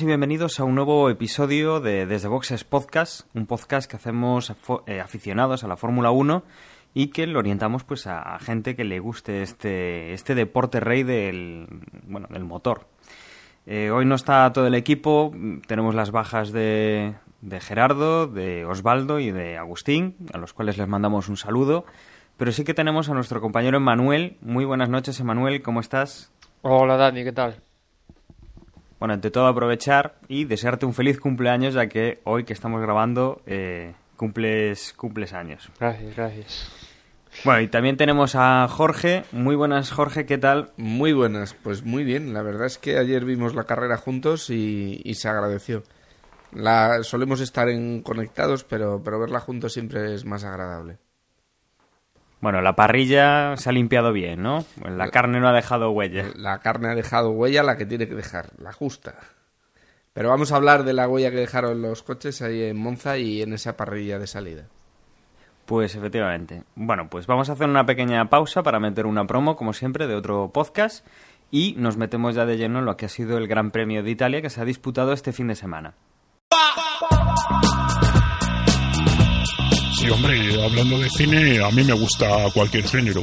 y bienvenidos a un nuevo episodio de Desde Boxes Podcast, un podcast que hacemos eh, aficionados a la Fórmula 1 y que lo orientamos pues a, gente que le guste este, este deporte rey del, bueno, del motor. Eh, hoy no está todo el equipo, tenemos las bajas de, de Gerardo, de Osvaldo y de Agustín, a los cuales les mandamos un saludo, pero sí que tenemos a nuestro compañero Emanuel. Muy buenas noches, Emanuel, ¿cómo estás? Hola Dani, ¿qué tal? Bueno, ante todo aprovechar y desearte un feliz cumpleaños, ya que hoy que estamos grabando eh, cumples, cumples años. Gracias, gracias. Bueno, y también tenemos a Jorge. Muy buenas, Jorge, ¿qué tal? Muy buenas, pues muy bien. La verdad es que ayer vimos la carrera juntos y, y se agradeció. La, solemos estar en conectados, pero, pero verla juntos siempre es más agradable. Bueno, la parrilla se ha limpiado bien, ¿no? La carne no ha dejado huella. La carne ha dejado huella, la que tiene que dejar, la justa. Pero vamos a hablar de la huella que dejaron los coches ahí en Monza y en esa parrilla de salida. Pues efectivamente. Bueno, pues vamos a hacer una pequeña pausa para meter una promo, como siempre, de otro podcast y nos metemos ya de lleno en lo que ha sido el Gran Premio de Italia que se ha disputado este fin de semana. Sí, hombre, hablando de cine, a mí me gusta cualquier género.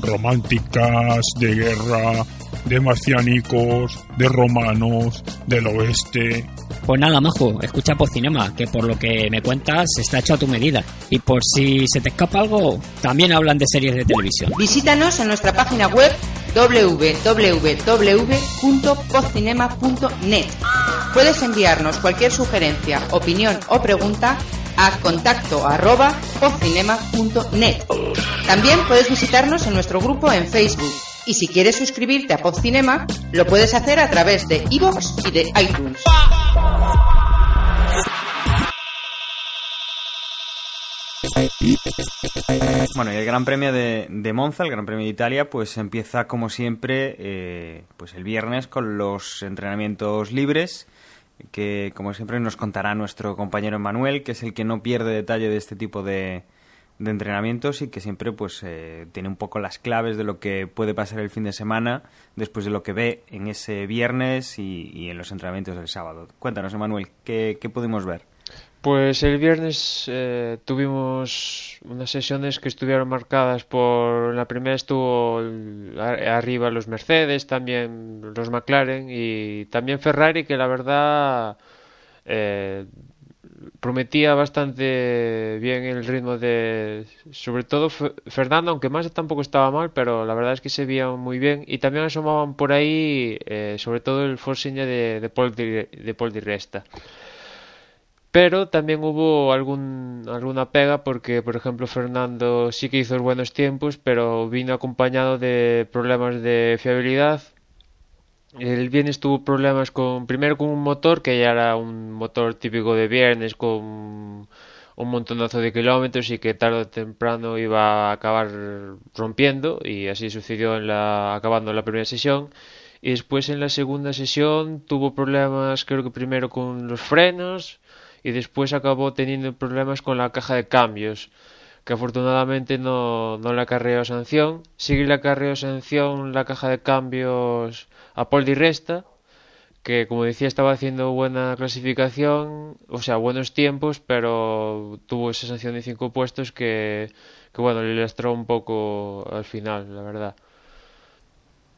Románticas, de guerra, de marcianicos, de romanos, del oeste. Pues nada, majo, escucha por cinema, que por lo que me cuentas está hecho a tu medida. Y por si se te escapa algo, también hablan de series de televisión. Visítanos en nuestra página web www.podcinema.net. Puedes enviarnos cualquier sugerencia, opinión o pregunta a contacto arroba podcinema.net. También puedes visitarnos en nuestro grupo en Facebook. Y si quieres suscribirte a Podcinema, lo puedes hacer a través de iVoox y de iTunes. Bueno, y el Gran Premio de, Monza, el Gran Premio de Italia, pues empieza como siempre, eh, pues el viernes con los entrenamientos libres, que como siempre nos contará nuestro compañero Manuel, que es el que no pierde detalle de este tipo de, de entrenamientos y que siempre pues eh, tiene un poco las claves de lo que puede pasar el fin de semana después de lo que ve en ese viernes y, en los entrenamientos del sábado. Cuéntanos, Manuel, ¿qué, qué pudimos ver? Pues el viernes eh, tuvimos unas sesiones que estuvieron marcadas por... La primera estuvo arriba los Mercedes, también los McLaren y también Ferrari, que la verdad eh, prometía bastante bien el ritmo de... Sobre todo Fe- Fernando, aunque Massa tampoco estaba mal, pero la verdad es que se veía muy bien. Y también asomaban por ahí, eh, sobre todo el Force de, de Paul Di, de Paul Resta. Pero también hubo algún, alguna pega porque, por ejemplo, Fernando sí que hizo buenos tiempos, pero vino acompañado de problemas de fiabilidad. El viernes tuvo problemas con, primero con un motor, que ya era un motor típico de viernes, con un montonazo de kilómetros y que tarde o temprano iba a acabar rompiendo, y así sucedió en la, acabando la primera sesión. Y después en la segunda sesión tuvo problemas, creo que primero con los frenos, y después acabó teniendo problemas con la caja de cambios, que afortunadamente no, no le acarreó sanción. Sí le acarreó sanción la caja de cambios a Paul Di Resta, que como decía estaba haciendo buena clasificación, o sea, buenos tiempos, pero tuvo esa sanción de cinco puestos que, que bueno, le lastró un poco al final, la verdad.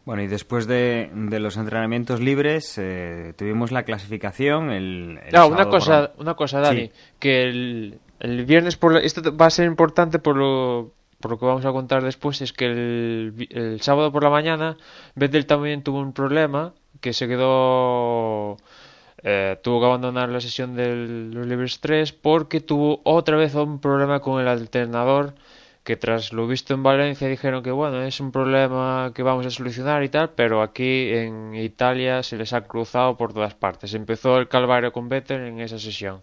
Bueno, y después de, de los entrenamientos libres eh, tuvimos la clasificación. El, el No, una sábado por cosa, una cosa, Dani, Sí. que el, el viernes por la- esto va a ser importante por lo, que vamos a contar después, es que el, el sábado por la mañana Vettel también tuvo un problema que se quedó eh, tuvo que abandonar la sesión de los libres 3 porque tuvo otra vez un problema con el alternador que tras lo visto en Valencia dijeron que bueno, es un problema que vamos a solucionar y tal, pero aquí en Italia se les ha cruzado por todas partes. Empezó el calvario con Vettel en esa sesión.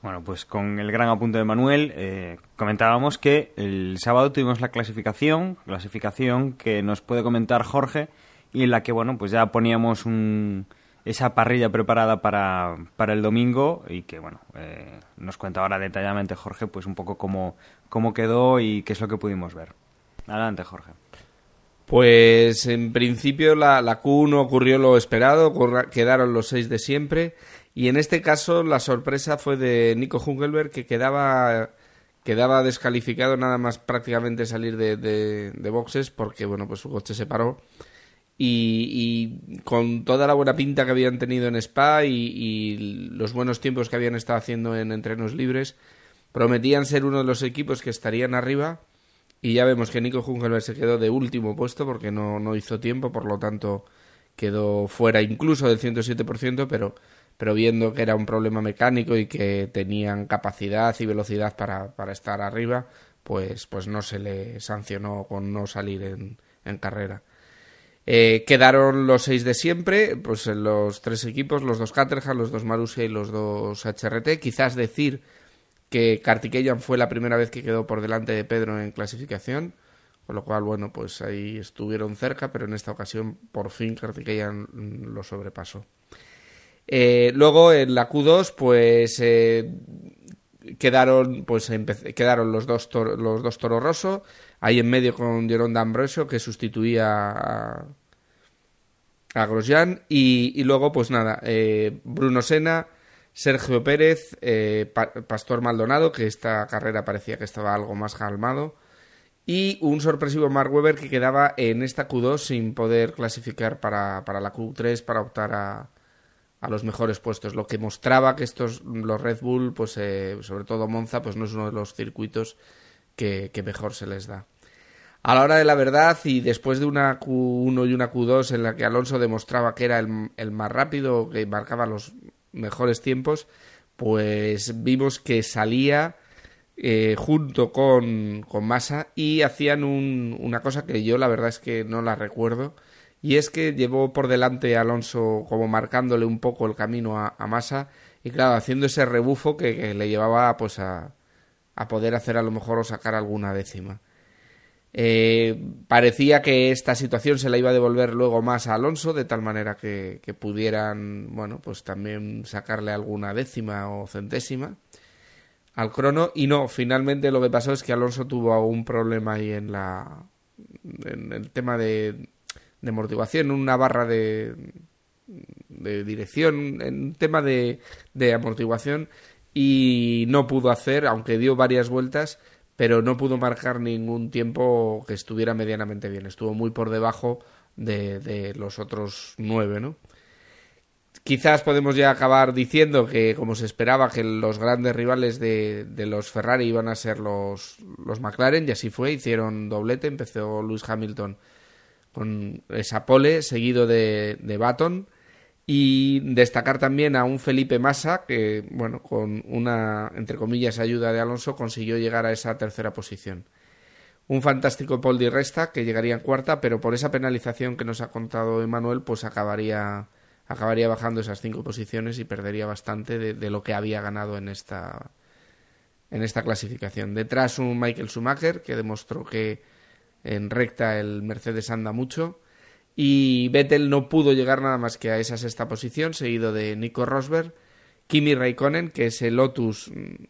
Bueno, pues con el gran apunte de Manuel eh, comentábamos que el sábado tuvimos la clasificación, clasificación que nos puede comentar Jorge y en la que, bueno, pues ya poníamos un, esa parrilla preparada para, para el domingo y que, bueno, eh, nos cuenta ahora detalladamente Jorge, pues un poco cómo, cómo quedó y qué es lo que pudimos ver. Adelante, Jorge. Pues en principio la, la Q1 ocurrió lo esperado, quedaron los seis de siempre y en este caso la sorpresa fue de Nico Hungelberg que quedaba, quedaba descalificado nada más prácticamente salir de, de, boxes porque bueno pues su coche se paró. Y, con toda la buena pinta que habían tenido en Spa y, los buenos tiempos que habían estado haciendo en entrenos libres, prometían ser uno de los equipos que estarían arriba. Y ya vemos que Nico Hungelberg se quedó de último puesto porque no, no hizo tiempo, por lo tanto quedó fuera incluso del 107%, pero pero viendo que era un problema mecánico y que tenían capacidad y velocidad para, para estar arriba, pues, pues no se le sancionó con no salir en, en carrera. Eh, quedaron los seis de siempre, pues en los tres equipos, los dos Caterham, los dos Marussia y los dos HRT. Quizás decir que Kartikeyan fue la primera vez que quedó por delante de Pedro en clasificación, con lo cual, bueno, pues ahí estuvieron cerca, pero en esta ocasión por fin Kartikeyan lo sobrepasó. Eh, luego en la Q2, pues eh, quedaron, pues quedaron los dos, los dos Toro Rosso, ahí en medio con Jerón D'Ambrosio, que sustituía a, a Grosjean, y, luego, pues nada, eh, Bruno Sena, Sergio Pérez, Pastor Maldonado, que esta carrera parecía que estaba algo más calmado, y un sorpresivo Mark Webber que quedaba en esta Q2 sin poder clasificar para, para la Q3 para optar a, a los mejores puestos, lo que mostraba que estos, los Red Bull, pues eh, sobre todo Monza, pues no es uno de los circuitos que, mejor se les da. A la hora de la verdad, y después de una Q1 y una Q2 en la que Alonso demostraba que era el, más rápido, que marcaba los mejores tiempos, pues vimos que salía eh, junto con, con Massa y hacían una cosa que yo la verdad es que no la recuerdo, y es que llevó por delante a Alonso como marcándole un poco el camino a, Massa y claro, haciendo ese rebufo que, le llevaba pues a, a, poder hacer a lo mejor o sacar alguna décima. Eh, parecía que esta situación se la iba a devolver luego más a Alonso de tal manera que, que pudieran bueno pues también sacarle alguna décima o centésima al crono y no finalmente lo que pasó es que Alonso tuvo un problema ahí en la en el tema de de amortiguación, una barra de, de dirección, en tema de, de amortiguación y no pudo hacer, aunque dio varias vueltas, pero no pudo marcar ningún tiempo que estuviera medianamente bien. Estuvo muy por debajo de, de los otros nueve, ¿no? Quizás podemos ya acabar diciendo que, como se esperaba, que los grandes rivales de, de los Ferrari iban a ser los, los McLaren, y así fue, hicieron doblete, empezó Lewis Hamilton con esa pole, seguido de, Baton. Y destacar también a un Felipe Massa, que, bueno, con una, entre comillas, ayuda de Alonso, consiguió llegar a esa tercera posición. Un fantástico Paul Di Resta, que llegaría en cuarta, pero por esa penalización que nos ha contado Emanuel, pues acabaría, acabaría bajando esas cinco posiciones y perdería bastante de, de lo que había ganado en esta, en esta clasificación. Detrás un Michael Schumacher, que demostró que en recta el Mercedes anda mucho. Y Vettel no pudo llegar nada más que a esa sexta posición, seguido de Nico Rosberg. Kimi Raikkonen, que ese Lotus mm,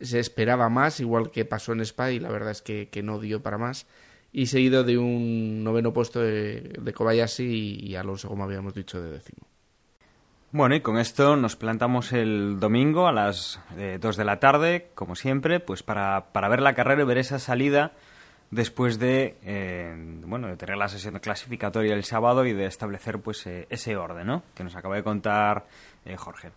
se esperaba más, igual que pasó en Spa, y la verdad es que, no dio para más. Y seguido de un noveno puesto de, Kobayashi y, Alonso, como habíamos dicho, de décimo. Bueno, y con esto nos plantamos el domingo a las eh, dos de la tarde, como siempre, pues para, para ver la carrera y ver esa salida después de eh, bueno de tener la sesión clasificatoria el sábado y de establecer pues eh, ese orden ¿no? que nos acaba de contar eh, Jorge.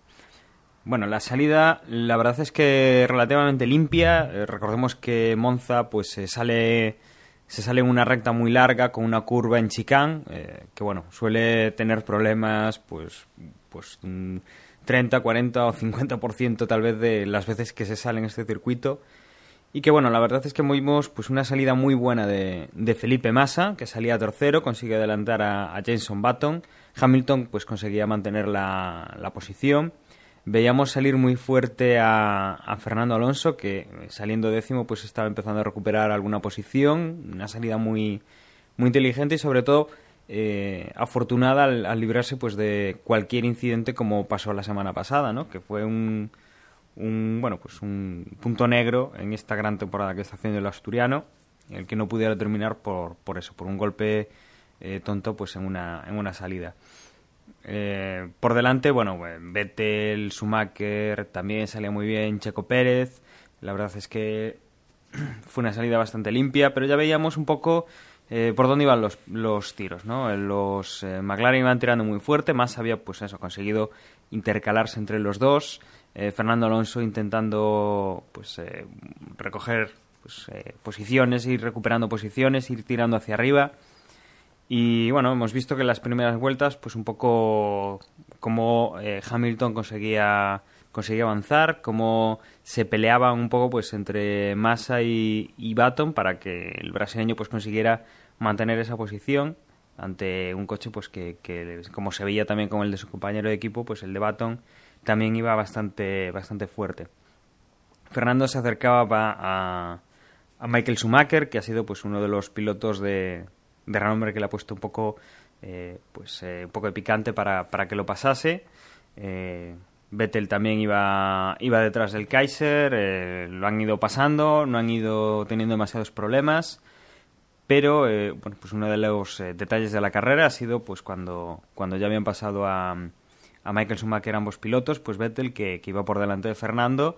Bueno la salida la verdad es que relativamente limpia. Recordemos que Monza pues se sale se sale en una recta muy larga con una curva en chicán que bueno suele tener problemas pues pues 30 40 o 50% tal vez de las veces que se sale en este circuito y que bueno, la verdad es que vimos pues una salida muy buena de, de Felipe Massa, que salía tercero, consigue adelantar a, Jason Button. Hamilton pues conseguía mantener la, la posición. veíamos salir muy fuerte a, a, Fernando Alonso, que saliendo décimo pues estaba empezando a recuperar alguna posición, una salida muy, muy inteligente y sobre todo eh, afortunada al, librarse pues de cualquier incidente como pasó la semana pasada, ¿no? que fue un, un, bueno, pues un punto negro en esta gran temporada que está haciendo el asturiano, el que no pudiera terminar por, por eso, por un golpe eh, tonto pues en una, en una salida. Eh, por delante, bueno, Vettel, Schumacher, también salía muy bien Checo Pérez. La verdad es que fue una salida bastante limpia, pero ya veíamos un poco eh, por dónde iban los, los tiros, ¿no? Los McLaren iban tirando muy fuerte, más había, pues eso, conseguido intercalarse entre los dos. Fernando Alonso intentando, pues, recoger pues, posiciones, ir recuperando posiciones, ir tirando hacia arriba. Y bueno, hemos visto que en las primeras vueltas, pues un poco cómo eh, Hamilton conseguía, conseguía avanzar, cómo se peleaban un poco pues entre Massa y, y Baton para que el brasileño pues consiguiera mantener esa posición ante un coche pues que, que, como se veía también con el de su compañero de equipo, pues el de Baton también iba bastante, bastante fuerte. Fernando se acercaba a, a Michael Schumacher, que ha sido pues uno de los pilotos de, de renombre que le ha puesto un poco, eh, pues, eh, un poco de picante para, para que lo pasase. Eh, Vettel también iba, iba detrás del Kaiser, lo han ido pasando, no han ido teniendo demasiados problemas, pero bueno, pues uno de los detalles de la carrera ha sido pues cuando, cuando ya habían pasado a, a Michael Schumacher ambos pilotos, pues Vettel que, que iba por delante de Fernando.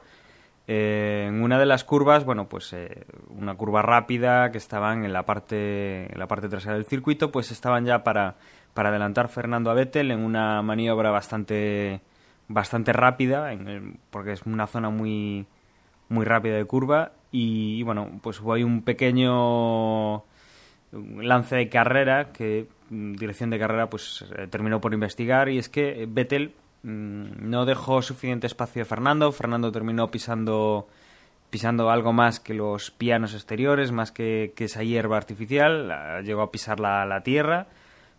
Eh, en una de las curvas, bueno, pues eh, una curva rápida que estaban en la parte en la parte trasera del circuito, pues estaban ya para, para adelantar Fernando a Vettel en una maniobra bastante bastante rápida, porque es una zona muy muy rápida de curva. Y, bueno, pues hubo ahí un pequeño lance de carrera que dirección de carrera pues eh, terminó por investigar y es que Vettel Mm, no dejó suficiente espacio a Fernando. Fernando terminó pisando pisando algo más que los pianos exteriores, más que, esa hierba artificial. Llegó a pisar la, la, tierra,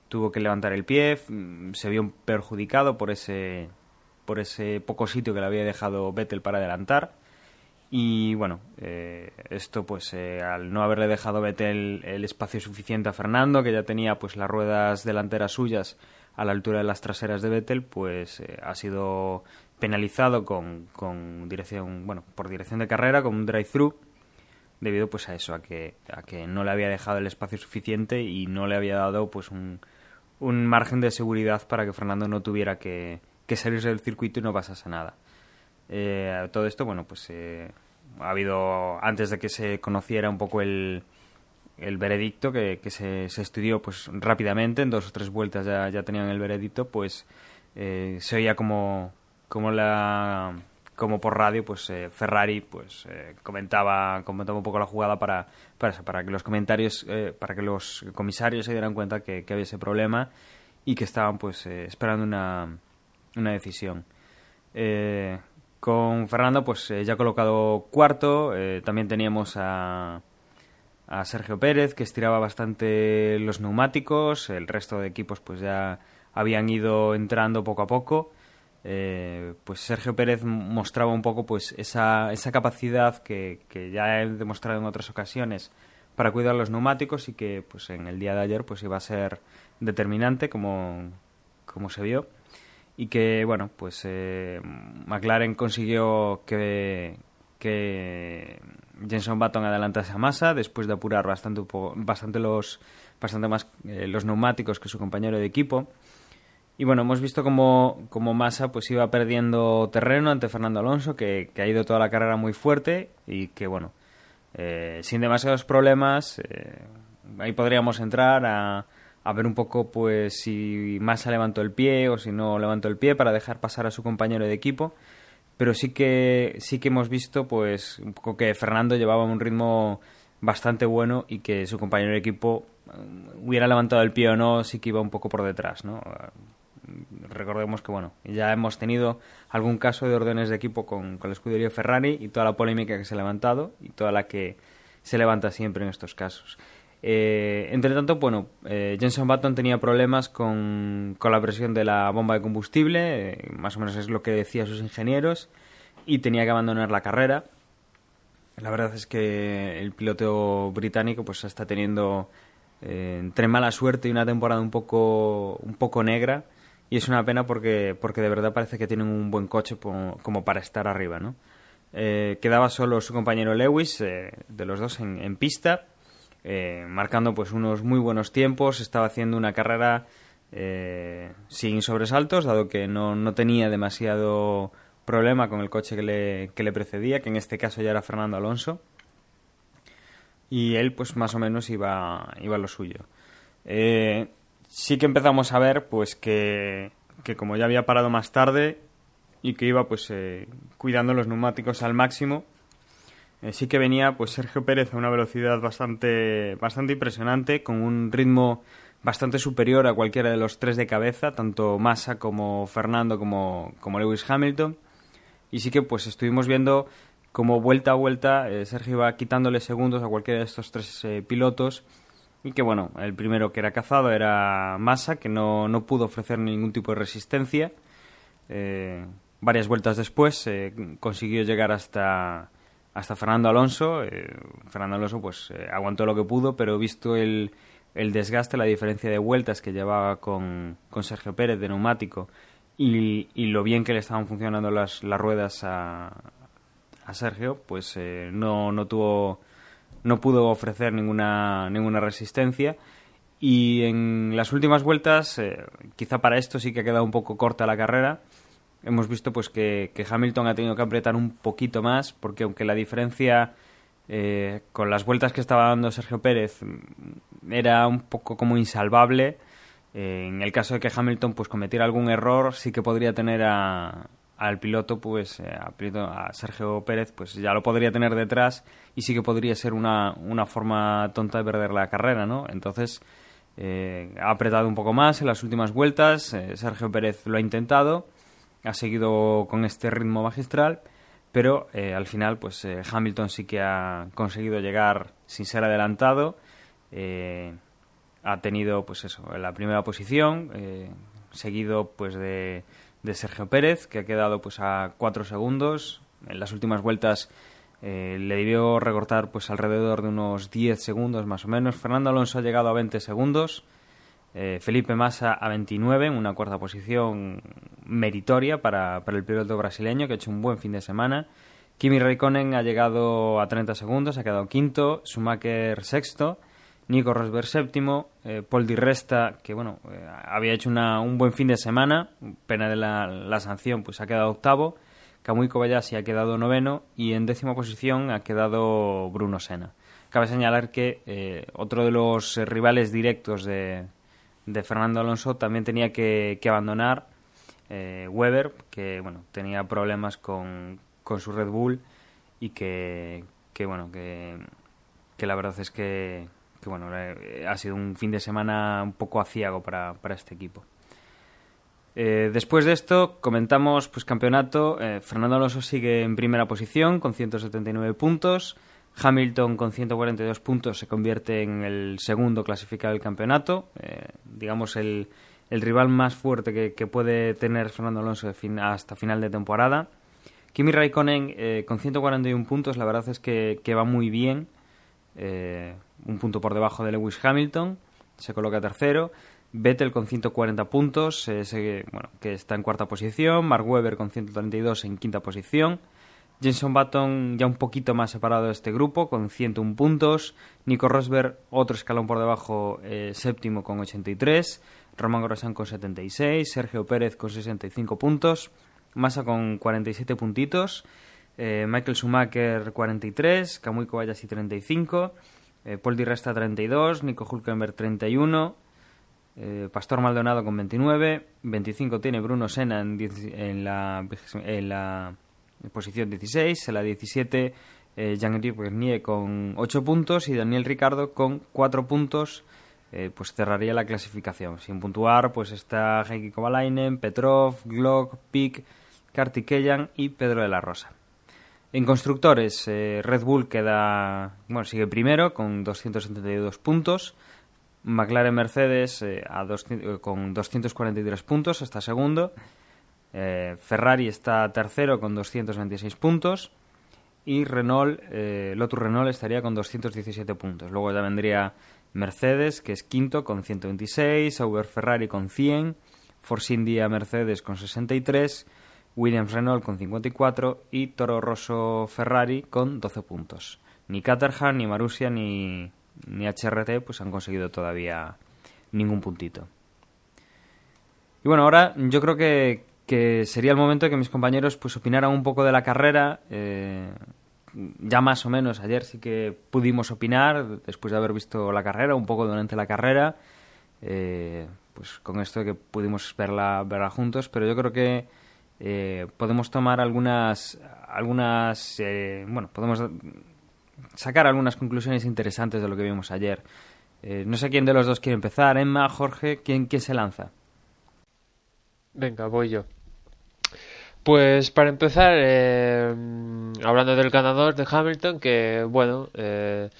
tuvo que levantar el pie, mm, se vio perjudicado por ese, por ese poco sitio que le había dejado Vettel para adelantar. Y bueno, eh, esto pues eh, al no haberle dejado Vettel el espacio suficiente a Fernando, que ya tenía pues las ruedas delanteras suyas a la altura de las traseras de Vettel, pues eh, ha sido penalizado con, con, dirección, bueno, por dirección de carrera, con un drive-thru, debido pues a eso, a que, a que no le había dejado el espacio suficiente y no le había dado pues un, un margen de seguridad para que Fernando no tuviera que, que salirse del circuito y no pasase nada. Eh, todo esto, bueno, pues eh, ha habido, antes de que se conociera un poco el, el veredicto que, que se, se, estudió pues rápidamente, en dos o tres vueltas ya, ya tenían el veredicto, pues eh, se oía como, como la como por radio pues eh, Ferrari pues eh, comentaba comentaba un poco la jugada para para, para que los comentarios para que los comisarios se dieran cuenta que, que había ese problema y que estaban pues esperando una, una decisión con Fernando pues ya colocado cuarto. También teníamos a a Sergio Pérez, que estiraba bastante los neumáticos, el resto de equipos pues ya habían ido entrando poco a poco. Eh, pues Sergio Pérez mostraba un poco pues esa, esa capacidad que, que, ya he demostrado en otras ocasiones para cuidar los neumáticos y que pues en el día de ayer pues iba a ser determinante como, como se vio y que bueno pues eh, McLaren consiguió que, que Jenson Button adelantase a Massa después de apurar bastante, bastante, los, bastante más eh, los neumáticos que su compañero de equipo. Y bueno, hemos visto como, como Massa pues iba perdiendo terreno ante Fernando Alonso, que, ha ido toda la carrera muy fuerte y que bueno, eh, sin demasiados problemas, eh, ahí podríamos entrar a, a ver un poco pues si Massa levantó el pie o si no levantó el pie para dejar pasar a su compañero de equipo. Pero sí que sí que hemos visto pues un poco que Fernando llevaba un ritmo bastante bueno y que su compañero de equipo mm, hubiera levantado el pie o no sí que iba un poco por detrás no recordemos que bueno ya hemos tenido algún caso de órdenes de equipo con, con el escudería Ferrari y toda la polémica que se ha levantado y toda la que se levanta siempre en estos casos Eh, entre tanto, bueno, eh, Jenson Button tenía problemas con, con, la presión de la bomba de combustible, eh, más o menos es lo que decían sus ingenieros, y tenía que abandonar la carrera. La verdad es que el piloto británico pues está teniendo entre mala suerte y una temporada un poco, un poco negra, y es una pena porque, porque de verdad parece que tienen un buen coche como, para estar arriba, ¿no? quedaba solo su compañero Lewis, de los dos en, en pista, eh, marcando pues unos muy buenos tiempos, estaba haciendo una carrera eh, sin sobresaltos, dado que no, no, tenía demasiado problema con el coche que le, que le precedía, que en este caso ya era Fernando Alonso, y él pues más o menos iba, iba a lo suyo. Eh, sí que empezamos a ver pues que, que como ya había parado más tarde y que iba pues cuidando los neumáticos al máximo, eh, sí que venía pues Sergio Pérez a una velocidad bastante, bastante impresionante, con un ritmo bastante superior a cualquiera de los tres de cabeza, tanto Massa como Fernando como, como Lewis Hamilton. Y sí que pues estuvimos viendo como vuelta a vuelta eh, Sergio iba quitándole segundos a cualquiera de estos tres eh, pilotos. Y que bueno, el primero que era cazado era Massa, que no, no pudo ofrecer ningún tipo de resistencia. varias vueltas después consiguió llegar hasta, hasta Fernando Alonso. Eh, Fernando Alonso pues eh, aguantó lo que pudo, pero visto el, el, desgaste, la diferencia de vueltas que llevaba con, con Sergio Pérez de neumático y, y, lo bien que le estaban funcionando las, las ruedas a, a Sergio, pues eh, no, no tuvo no pudo ofrecer ninguna ninguna resistencia y en las últimas vueltas quizá para esto sí que ha quedado un poco corta la carrera hemos visto pues que, Hamilton ha tenido que apretar un poquito más porque aunque la diferencia eh, con las vueltas que estaba dando Sergio Pérez mm, era un poco como insalvable eh, en el caso de que Hamilton pues cometiera algún error sí que podría tener a, al piloto pues eh, a, Sergio Pérez pues ya lo podría tener detrás y sí que podría ser una, una forma tonta de perder la carrera no entonces ha apretado un poco más en las últimas vueltas Sergio Pérez lo ha intentado ha seguido con este ritmo magistral, pero eh, al final pues eh, Hamilton sí que ha conseguido llegar sin ser adelantado, eh, ha tenido pues eso, la primera posición, seguido pues de, de, Sergio Pérez, que ha quedado pues a cuatro segundos, en las últimas vueltas le debió recortar pues alrededor de unos 10 segundos más o menos, Fernando Alonso ha llegado a 20 segundos, eh, Felipe Massa a 29, en una cuarta posición meritoria para, para, el piloto brasileño que ha hecho un buen fin de semana. Kimi Raikkonen ha llegado a 30 segundos, ha quedado quinto. Schumacher sexto. Nico Rosberg séptimo. Eh, Paul Di Resta, que bueno, eh, había hecho una, un buen fin de semana, pena de la, la, sanción, pues ha quedado octavo. Kamui Kobayashi ha quedado noveno y en décima posición ha quedado Bruno Senna. Cabe señalar que otro de los rivales directos de, de Fernando Alonso también tenía que, abandonar eh, Weber, que bueno tenía problemas con, con su Red Bull y que, que bueno que, que, la verdad es que, que bueno eh, ha sido un fin de semana un poco aciago para, para este equipo. Eh, después de esto, comentamos pues campeonato. Fernando Alonso sigue en primera posición con 179 puntos. Hamilton con 142 puntos se convierte en el segundo clasificado del campeonato, eh, digamos el, el, rival más fuerte que, que, puede tener Fernando Alonso fin, hasta final de temporada. Kimi Raikkonen eh, con 141 puntos, la verdad es que, que va muy bien, eh, un punto por debajo de Lewis Hamilton, se coloca tercero. Vettel con 140 puntos, bueno, que está en cuarta posición. Mark Webber con 132 en quinta posición. Jenson Button ya un poquito más separado de este grupo, con 101 puntos. Nico Rosberg, otro escalón por debajo, eh, séptimo con 83. Román Grosjean con 76. Sergio Pérez con 65 puntos. Massa con 47 puntitos. Eh, Michael Schumacher 43. Kamui Kobayashi 35. Eh, Paul Di Resta 32. Nico Hulkenberg 31. Eh, Pastor Maldonado con 29. 25 tiene Bruno Senna en la posición 16, en la 17 eh, Bernier con 8 puntos y Daniel Ricardo con 4 puntos eh, pues cerraría la clasificación. Sin puntuar pues está Heikki Kovalainen, Petrov, Glock, Pick, Kartikeyan y Pedro de la Rosa. En constructores, eh, Red Bull queda, bueno, sigue primero con 272 puntos. McLaren Mercedes eh, a 200 con 243 puntos, está segundo. Eh, Ferrari está tercero con 226 puntos. Y Renault, eh, Lotus Renault estaría con 217 puntos. Luego ya vendría Mercedes, que es quinto con 126. Sauber Ferrari con 100. Force India Mercedes con 63. Williams Renault con 54 y Toro Rosso Ferrari con 12 puntos. Ni Caterham, ni Marussia, ni, ni HRT pues han conseguido todavía ningún puntito. Y bueno, ahora yo creo que, que sería el momento de que mis compañeros pues opinaran un poco de la carrera. Eh, ya más o menos ayer sí que pudimos opinar después de haber visto la carrera, un poco durante la carrera. Eh, pues con esto que pudimos verla, verla juntos, pero yo creo que eh, podemos tomar algunas, algunas eh, bueno, podemos sacar algunas conclusiones interesantes de lo que vimos ayer. Eh, no sé quién de los dos quiere empezar, Emma, Jorge, ¿quién, quién se lanza? Venga, voy yo. Pues para empezar, eh, hablando del ganador de Hamilton, que bueno, eh,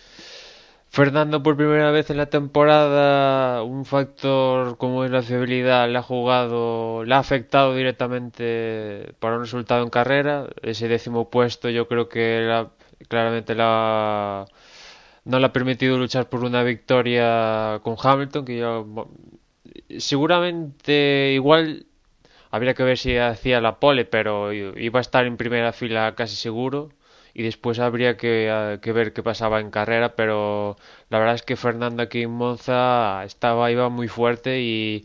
Fernando por primera vez en la temporada, un factor como es la fiabilidad le ha jugado, le ha afectado directamente para un resultado en carrera. Ese décimo puesto yo creo que la- claramente la, no le ha permitido luchar por una victoria con Hamilton, que yo seguramente igual habría que ver si hacía la pole, pero iba a estar en primera fila casi seguro y después habría que, eh, que ver qué pasaba en carrera, pero la verdad es que Fernando aquí en Monza estaba, iba muy fuerte y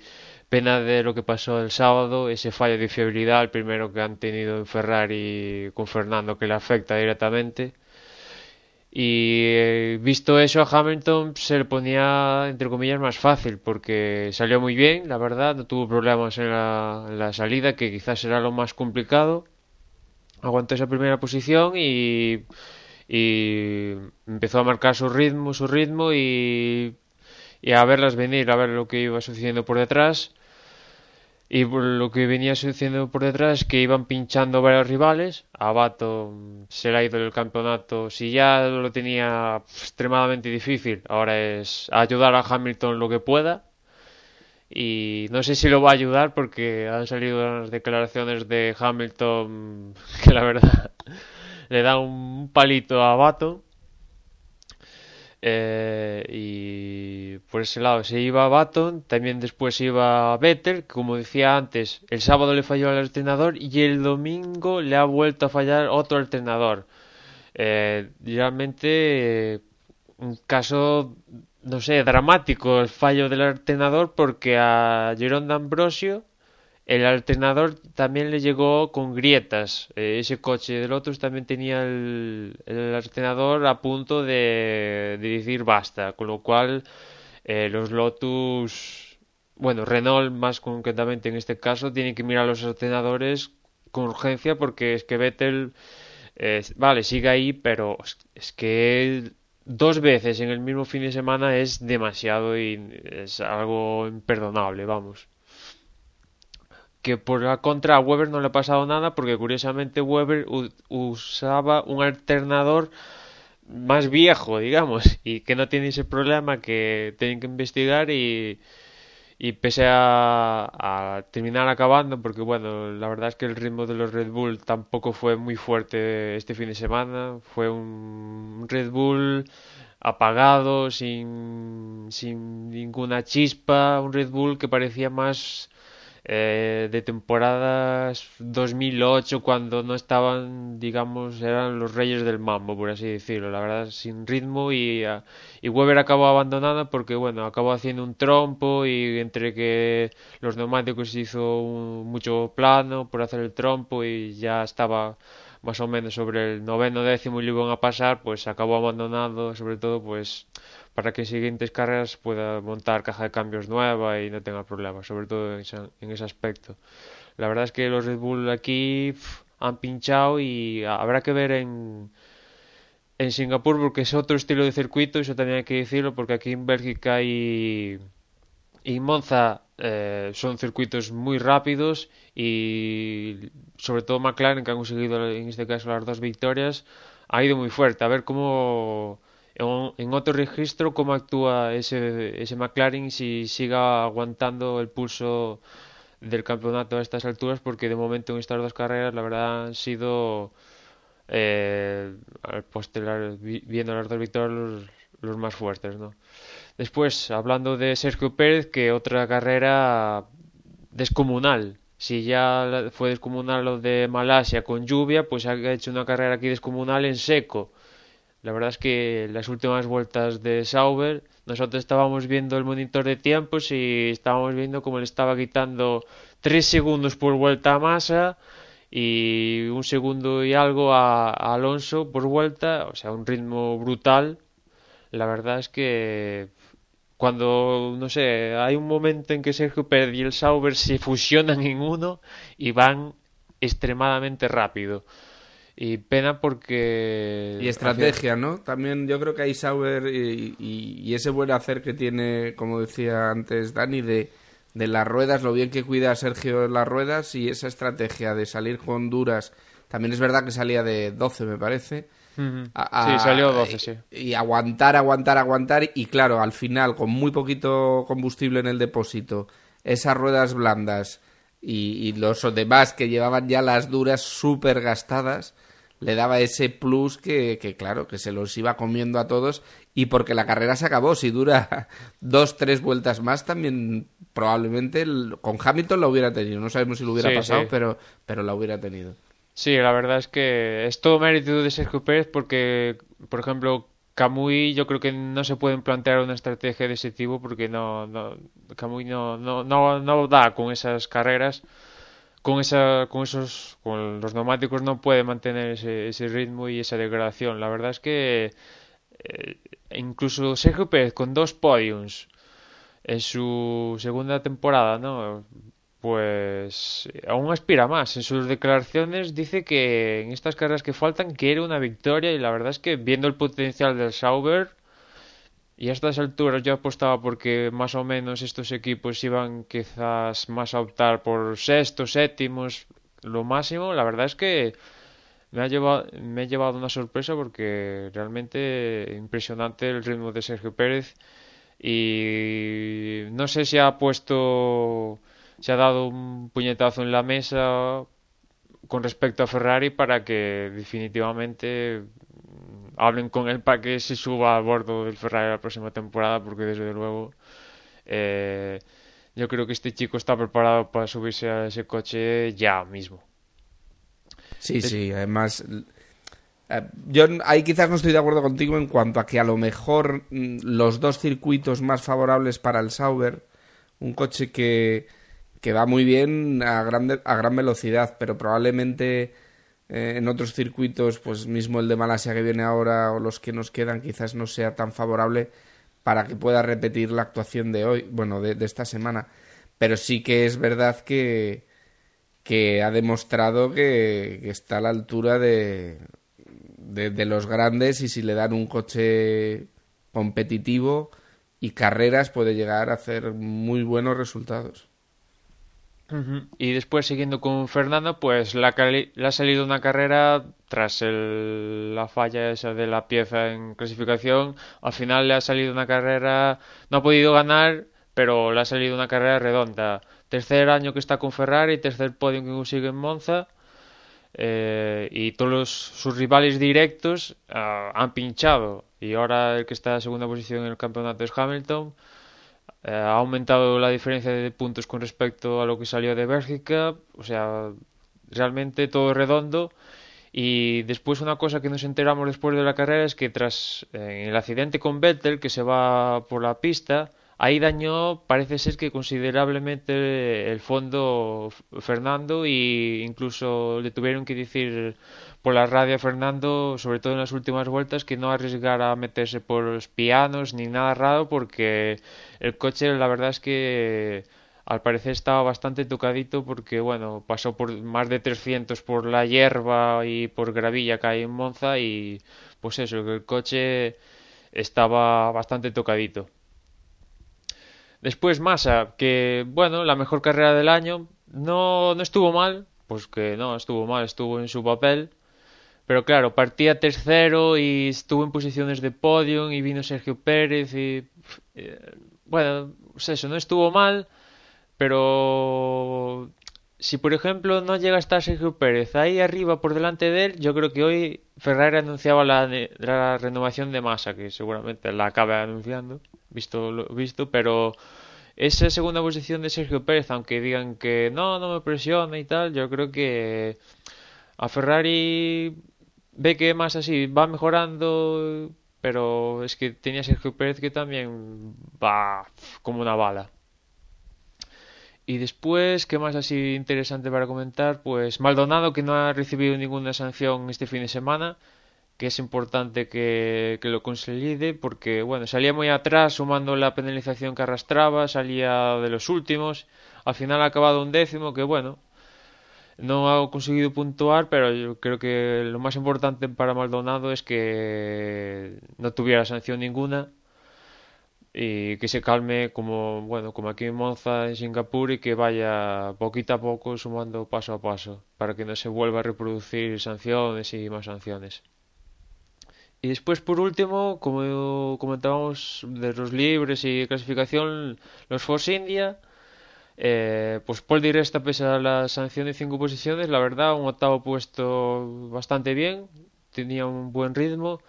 pena de lo que pasó el sábado, ese fallo de fiabilidad, el primero que han tenido en Ferrari con Fernando que le afecta directamente. Y eh, visto eso a Hamilton se le ponía entre comillas más fácil porque salió muy bien, la verdad, no tuvo problemas en la, salida que quizás era lo más complicado aguantó esa primera posición y, y empezó a marcar su ritmo, su ritmo y a verlas venir, a ver lo que iba sucediendo por detrás. Y lo que venía sucediendo por detrás es que iban pinchando varios rivales. A Bato se le ha ido el campeonato. Si ya lo tenía extremadamente difícil, ahora es ayudar a Hamilton lo que pueda. Y no sé si lo va a ayudar porque han salido las declaraciones de Hamilton que la verdad le da un palito a Bato. Eh, y por ese lado se iba Baton, también después iba Vettel, que como decía antes, el sábado le falló al alternador y el domingo le ha vuelto a fallar otro alternador. Eh, realmente eh, un caso, no sé, dramático el fallo del alternador porque a Jerón D'Ambrosio el alternador también le llegó con grietas. Eh, ese coche de Lotus también tenía el, alternador a punto de, de decir basta, con lo cual eh, los Lotus, bueno, Renault más concretamente en este caso, tienen que mirar los alternadores con urgencia porque es que Vettel, eh, vale, sigue ahí, pero es que dos veces en el mismo fin de semana es demasiado y es algo imperdonable, vamos que por la contra a Weber no le ha pasado nada porque curiosamente Weber usaba un alternador más viejo, digamos, y que no tiene ese problema que tienen que investigar y, y pese a, a, terminar acabando, porque bueno, la verdad es que el ritmo de los Red Bull tampoco fue muy fuerte este fin de semana, fue un Red Bull apagado, sin, sin ninguna chispa, un Red Bull que parecía más eh, de temporadas 2008 cuando no estaban, digamos, eran los reyes del mambo, por así decirlo, la verdad, sin ritmo y, uh, y Weber acabó abandonando porque, bueno, acabó haciendo un trompo y entre que los neumáticos hizo un, mucho plano por hacer el trompo y ya estaba más o menos sobre el noveno décimo y le iban a pasar, pues acabó abandonado, sobre todo, pues para que en siguientes carreras pueda montar caja de cambios nueva y no tenga problemas, sobre todo en, ese aspecto. La verdad es que los Red Bull aquí pff, han pinchado y habrá que ver en, en Singapur porque es otro estilo de circuito, eso también hay que decirlo, porque aquí en Bélgica y, y Monza eh, son circuitos muy rápidos y sobre todo McLaren, que ha conseguido en este caso las dos victorias, ha ido muy fuerte. A ver cómo en, otro registro cómo actúa ese, ese McLaren si siga aguantando el pulso del campeonato a estas alturas, porque de momento en estas dos carreras la verdad han sido eh, viendo las dos victorias los, los más fuertes, ¿no? Después, hablando de Sergio Pérez, que otra carrera descomunal. Si ya fue descomunal lo de Malasia con lluvia, pues ha hecho una carrera aquí descomunal en seco. La verdad es que las últimas vueltas de Sauber, nosotros estábamos viendo el monitor de tiempos y estábamos viendo cómo le estaba quitando 3 segundos por vuelta a Massa y un segundo y algo a Alonso por vuelta, o sea, un ritmo brutal. La verdad es que cuando, no sé, hay un momento en que Sergio Pérez y el Sauber se fusionan en uno y van extremadamente rápido. Y pena porque... Y estrategia, ¿no? También yo creo que hay Sauber y, ese buen hacer que tiene, como decía antes Dani, de, de las ruedas, lo bien que cuida Sergio en las ruedas y esa estrategia de salir con duras. También es verdad que salía de 12, me parece sí, salió 12, sí. Y aguantar, aguantar, aguantar. Y claro, al final, con muy poquito combustible en el depósito, esas ruedas blandas y, los demás que llevaban ya las duras súper gastadas, le daba ese plus que, que, claro, que se los iba comiendo a todos. Y porque la carrera se acabó, si dura dos, tres vueltas más, también probablemente con Hamilton lo hubiera tenido. No sabemos si lo hubiera pasado, Pero, pero la hubiera tenido. Sí, la verdad es que es todo mérito de Sergio Pérez porque, por ejemplo, Camuy yo creo que no se pueden plantear una estrategia de ese tipo porque no, no Camuy no, no, no, no da con esas carreras con esa con esos con los neumáticos no puede mantener ese, ese ritmo y esa degradación la verdad es que eh, incluso Sergio Pérez con dos podiums en su segunda temporada no pues aún aspira más. En sus declaraciones dice que en estas carreras que faltan quiere una victoria y la verdad es que viendo el potencial del Sauber y a estas alturas yo apostaba porque más o menos estos equipos iban quizás más a optar por sextos, séptimos, lo máximo. La verdad es que me ha llevado, me he llevado una sorpresa porque realmente impresionante el ritmo de Sergio Pérez y no sé si ha puesto se ha dado un puñetazo en la mesa con respecto a Ferrari para que definitivamente hablen con él para que se suba a bordo del Ferrari la próxima temporada porque desde luego eh, yo creo que este chico está preparado para subirse a ese coche ya mismo. Sí, sí, además eh, yo ahí quizás no estoy de acuerdo contigo en cuanto a que a lo mejor mm, los dos circuitos más favorables para el Sauber, un coche que que va muy bien a gran, a gran velocidad, pero probablemente eh, en otros circuitos, pues mismo el de Malasia que viene ahora o los que nos quedan, quizás no sea tan favorable para que pueda repetir la actuación de hoy, bueno, de, esta semana. Pero sí que es verdad que, que ha demostrado que, está a la altura de, de, de los grandes y si le dan un coche competitivo y carreras puede llegar a hacer muy buenos resultados. Y después, siguiendo con Fernando, pues le ha, salido una carrera tras la falla esa de la pieza en clasificación. Al final le ha salido una carrera, no ha podido ganar, pero le ha salido una carrera redonda. Tercer año que está con Ferrari, tercer podio que consigue en Monza. Eh, y todos sus rivales directos ah, han pinchado. Y ahora el que está en segunda posición en el campeonato es Hamilton. Eh, ha aumentado la diferencia de puntos con respecto a lo que salió de Bélgica, o sea, realmente todo redondo. Y después una cosa que nos enteramos después de la carrera es que tras eh, el accidente con Vettel, que se va por la pista, ahí dañó, parece ser que considerablemente el fondo Fernando y incluso le tuvieron que decir por la radio a Fernando, sobre todo en las últimas vueltas, que no arriesgara a meterse por los pianos ni nada raro porque el coche la verdad es que al parecer estaba bastante tocadito porque bueno, pasó por más de 300 por la hierba y por gravilla que hay en Monza y pues eso, que el coche estaba bastante tocadito. Después Massa, que bueno, la mejor carrera del año, no, no estuvo mal, pues que no, estuvo mal, estuvo en su papel. Pero claro, partía tercero y estuvo en posiciones de podium y vino Sergio Pérez y... Eh, bueno, pues eso, no estuvo mal, pero si por ejemplo no llega a estar Sergio Pérez ahí arriba por delante de él, yo creo que hoy Ferrari anunciaba la, la renovación de Massa, que seguramente la acaba anunciando, visto lo visto, pero esa segunda posición de Sergio Pérez, aunque digan que no, no me presiona y tal, yo creo que a Ferrari ve que Massa sí va mejorando, pero es que tenía Sergio Pérez que también va como una bala. Y después, ¿qué más así interesante para comentar? Pues Maldonado, que no ha recibido ninguna sanción este fin de semana, que es importante que, lo consolide, porque bueno, salía muy atrás sumando la penalización que arrastraba, salía de los últimos, al final ha acabado un décimo, que bueno, no ha conseguido puntuar, pero yo creo que lo más importante para Maldonado es que no tuviera sanción ninguna y que se calme como bueno como aquí en Monza en Singapur y que vaya poquito a poco sumando paso a paso para que no se vuelva a reproducir sanciones y más sanciones. Y después por último como comentábamos de los libres y clasificación los Force India eh, pues Paul Di Resta pese a la sanción de cinco posiciones la verdad un octavo puesto bastante bien tenía un buen ritmo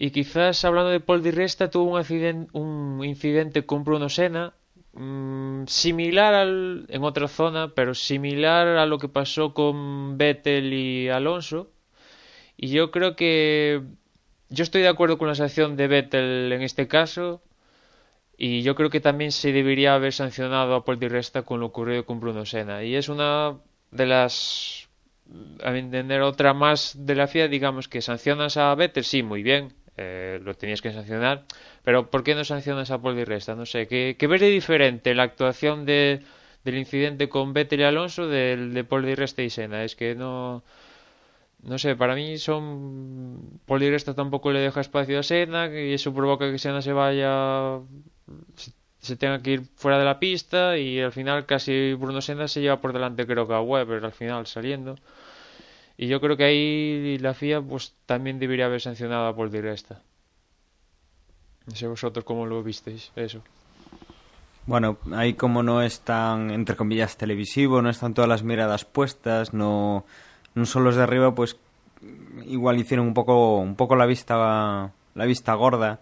y quizás hablando de Paul Di Resta tuvo un, accidente, un incidente con Bruno Senna mm, similar al, en otra zona, pero similar a lo que pasó con Vettel y Alonso. Y yo creo que yo estoy de acuerdo con la sanción de Vettel en este caso. Y yo creo que también se debería haber sancionado a Paul Di Resta con lo ocurrido con Bruno Senna. Y es una de las a entender otra más de la FIA, digamos que sancionas a Vettel, sí, muy bien, eh, lo tenías que sancionar. Pero ¿por qué no sancionas a Paul Di Resta? No sé, ¿qué, qué de diferente la actuación de, del incidente con Vettel y Alonso del de Paul Di Resta y Senna? Es que no... No sé, para mí son... Paul Di Resta tampoco le deja espacio a Senna y eso provoca que Senna se vaya... Se, tenga que ir fuera de la pista y al final casi Bruno Senna se lleva por delante creo que a Weber al final saliendo. Y yo creo que ahí la FIA pues también debería haber sancionado a Paul Di Resta. No sé vosotros cómo lo visteis, eso. Bueno, ahí como no es tan, entre comillas, televisivo, no están todas las miradas puestas, no, no son los de arriba, pues igual hicieron un poco, un poco la vista, la vista gorda.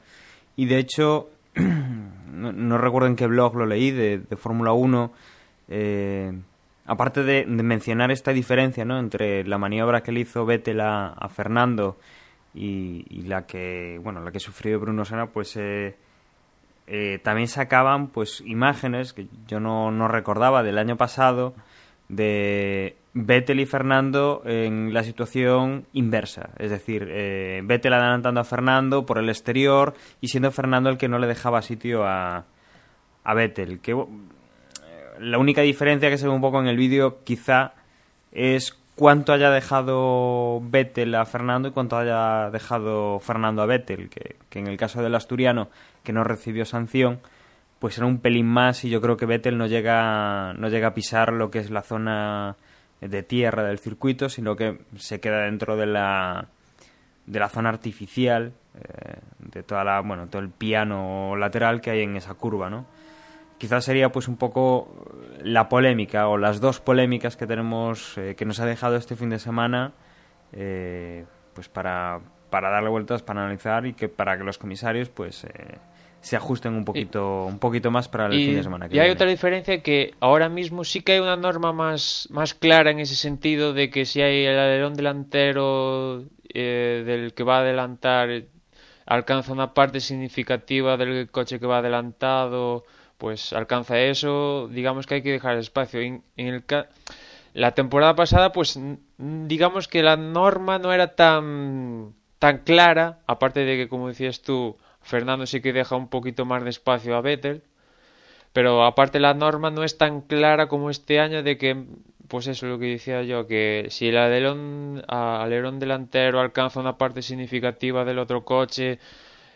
Y de hecho, no, recuerdo en qué blog lo leí, de, de Fórmula 1, eh, aparte de, mencionar esta diferencia ¿no? entre la maniobra que le hizo Vettel a, Fernando y, la que bueno la que sufrió Bruno Senna pues eh, eh, también sacaban pues imágenes que yo no, no, recordaba del año pasado de Vettel y Fernando en la situación inversa es decir eh, Vettel adelantando a Fernando por el exterior y siendo Fernando el que no le dejaba sitio a, a Vettel que la única diferencia que se ve un poco en el vídeo quizá es cuánto haya dejado Vettel a Fernando y cuánto haya dejado Fernando a Vettel, que, en el caso del asturiano, que no recibió sanción, pues era un pelín más y yo creo que Vettel no llega, no llega a pisar lo que es la zona de tierra del circuito, sino que se queda dentro de la, de la zona artificial, eh, de toda la, bueno, todo el piano lateral que hay en esa curva, ¿no? Quizás sería pues un poco la polémica o las dos polémicas que tenemos eh, que nos ha dejado este fin de semana eh, pues para, para darle vueltas para analizar y que para que los comisarios pues eh, se ajusten un poquito un poquito más para el fin de semana y hay otra diferencia que ahora mismo sí que hay una norma más más clara en ese sentido de que si hay el alerón delantero del que va a adelantar alcanza una parte significativa del coche que va adelantado pues alcanza eso, digamos que hay que dejar espacio. En, el la temporada pasada, pues digamos que la norma no era tan, tan clara, aparte de que, como decías tú, Fernando sí que deja un poquito más de espacio a Vettel, pero aparte la norma no es tan clara como este año de que, pues eso es lo que decía yo, que si el alerón, alerón delantero alcanza una parte significativa del otro coche,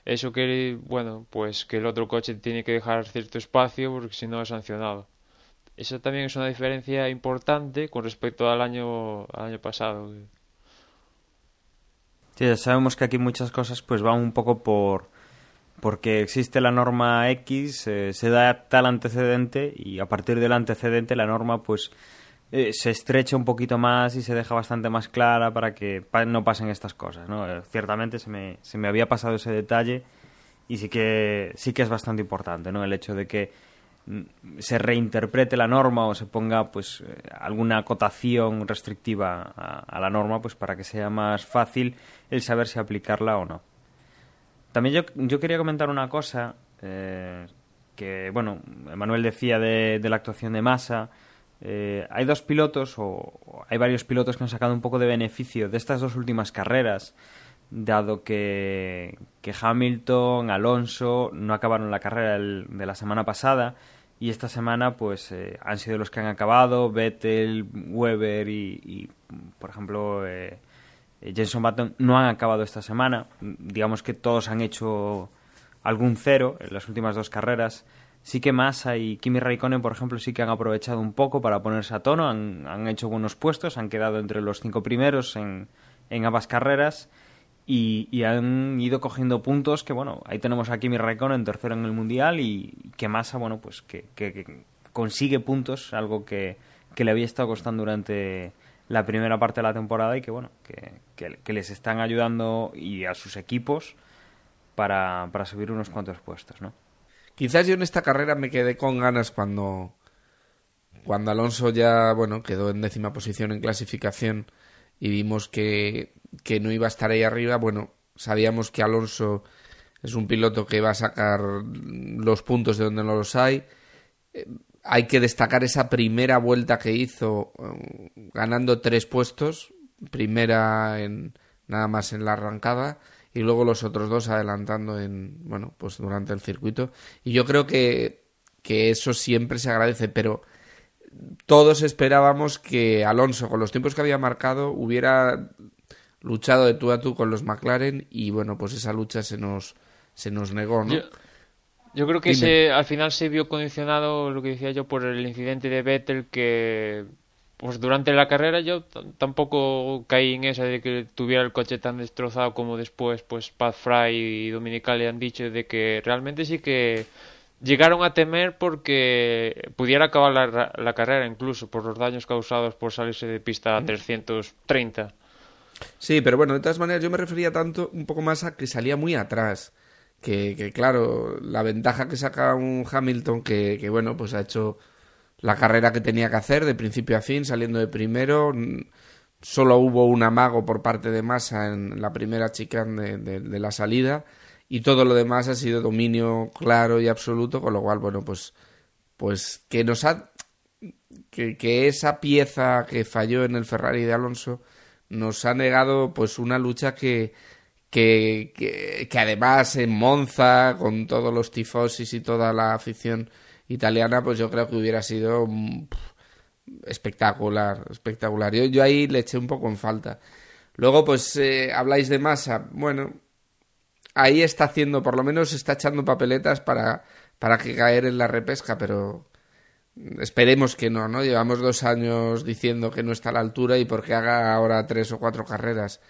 eso que, bueno, pues que el otro coche tiene que dejar cierto espacio porque si no es sancionado. Eso también es una diferencia importante con respecto al año, al año pasado. Ya sabemos que aquí muchas cosas pues van un poco por porque existe la norma X, eh, se da tal antecedente y a partir del antecedente la norma pues eh, se estrecha un poquito más y se deja bastante más clara para que no pasen estas cosas, ¿no? Eh, ciertamente se me, se me había pasado ese detalle y sí que sí que es bastante importante, ¿no? El hecho de que mm, se reinterprete la norma o se ponga pues alguna acotación restrictiva a, la norma pues para que sea más fácil el saber si aplicarla o no. También yo, yo quería comentar una cosa eh, que, bueno, Manuel decía de, la actuación de Massa. Eh, hay dos pilotos, o, hay varios pilotos que han sacado un poco de beneficio de estas dos últimas carreras, dado que, que Hamilton, Alonso no acabaron la carrera de la semana pasada y esta semana pues eh, han sido los que han acabado, Vettel, Weber y, por ejemplo, eh, Jenson Button no han acabado esta semana. Digamos que todos han hecho algún cero en las últimas dos carreras. Sí que Massa y Kimi Raikkonen, por ejemplo, sí que han aprovechado un poco para ponerse a tono, han, hecho buenos puestos, han quedado entre los cinco primeros en, en ambas carreras y, han ido cogiendo puntos que, bueno, ahí tenemos a Kimi Raikkonen tercero en el Mundial y que Massa, bueno, pues que, que, consigue puntos, algo que, que le había estado costando durante la primera parte de la temporada y que bueno que, que, les están ayudando y a sus equipos para, para subir unos cuantos puestos no quizás yo en esta carrera me quedé con ganas cuando cuando Alonso ya bueno quedó en décima posición en clasificación y vimos que, que no iba a estar ahí arriba bueno sabíamos que Alonso es un piloto que va a sacar los puntos de donde no los hay. Hay que destacar esa primera vuelta que hizo eh, ganando tres puestos, primera en nada más en la arrancada y luego los otros dos adelantando en bueno pues durante el circuito. Y yo creo que, que eso siempre se agradece pero todos esperábamos que Alonso con los tiempos que había marcado hubiera luchado de tú a tú con los McLaren y bueno pues esa lucha se nos se nos negó no yo creo que se, al final se vio condicionado, lo que decía yo, por el incidente de Vettel que pues durante la carrera yo tampoco caí en esa de que tuviera el coche tan destrozado como después pues Pat Fry y Dominicali han dicho de que realmente sí que llegaron a temer porque pudiera acabar la, la carrera incluso por los daños causados por salirse de pista a 330. Sí, pero bueno, de todas maneras yo me refería tanto un poco más a que salía muy atrás que, claro, la ventaja que saca un Hamilton que, que, bueno, pues ha hecho la carrera que tenía que hacer de principio a fin, saliendo de primero. Solo hubo un amago por parte de Massa en la primera chicane de, la salida y todo lo demás ha sido dominio claro y absoluto, con lo cual, bueno, pues, pues que nos ha... Que, que esa pieza que falló en el Ferrari de Alonso nos ha negado pues una lucha que, que, que, además en Monza, con todos los tifosis y toda la afición italiana, pues yo creo que hubiera sido mm, espectacular, espectacular. Yo, yo ahí le eché un poco en falta. Luego, pues eh, habláis de masa. Bueno, ahí está haciendo, por lo menos está echando papeletas para, para que caer en la repesca, pero esperemos que no, ¿no? Llevamos dos años diciendo que no está a la altura y porque haga ahora tres o cuatro carreras